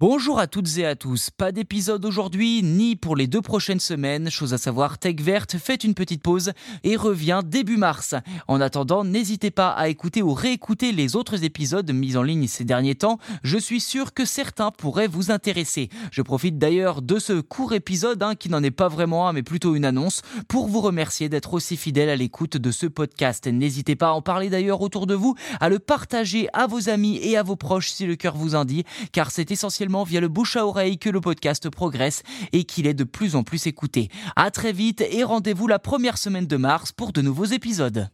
Bonjour à toutes et à tous, pas d'épisode aujourd'hui ni pour les deux prochaines semaines, chose à savoir Tech Verte fait une petite pause et revient début mars. En attendant, n'hésitez pas à écouter ou réécouter les autres épisodes mis en ligne ces derniers temps, je suis sûr que certains pourraient vous intéresser. Je profite d'ailleurs de ce court épisode, hein, qui n'en est pas vraiment un mais plutôt une annonce, pour vous remercier d'être aussi fidèle à l'écoute de ce podcast. N'hésitez pas à en parler d'ailleurs autour de vous, à le partager à vos amis et à vos proches si le cœur vous en dit, car c'est via le bouche à oreille que le podcast progresse et qu'il est de plus en plus écouté. À très vite et rendez-vous la première semaine de mars pour de nouveaux épisodes.